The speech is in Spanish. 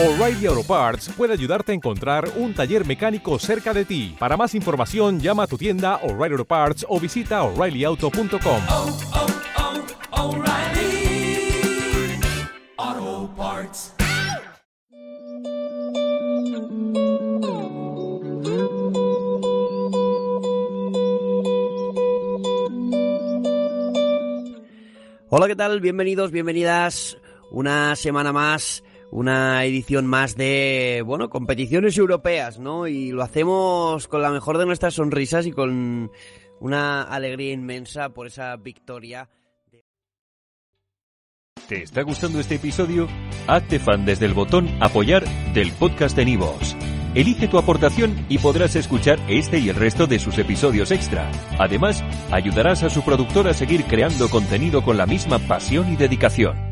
O'Reilly Auto Parts puede ayudarte a encontrar un taller mecánico cerca de ti. Para más información, llama a tu tienda O'Reilly Auto Parts o visita oreillyauto.com. oh, oh, O'Reilly Auto Parts. Hola, ¿qué tal? Bienvenidos, bienvenidas una semana más, una edición más de, bueno, competiciones europeas, ¿no? Y lo hacemos con la mejor de nuestras sonrisas y con una alegría inmensa por esa victoria. ¿Te está gustando este episodio? Hazte fan desde el botón Apoyar del podcast de Nivos. Elige tu aportación y podrás escuchar este y el resto de sus episodios extra. Además, ayudarás a su productor a seguir creando contenido con la misma pasión y dedicación.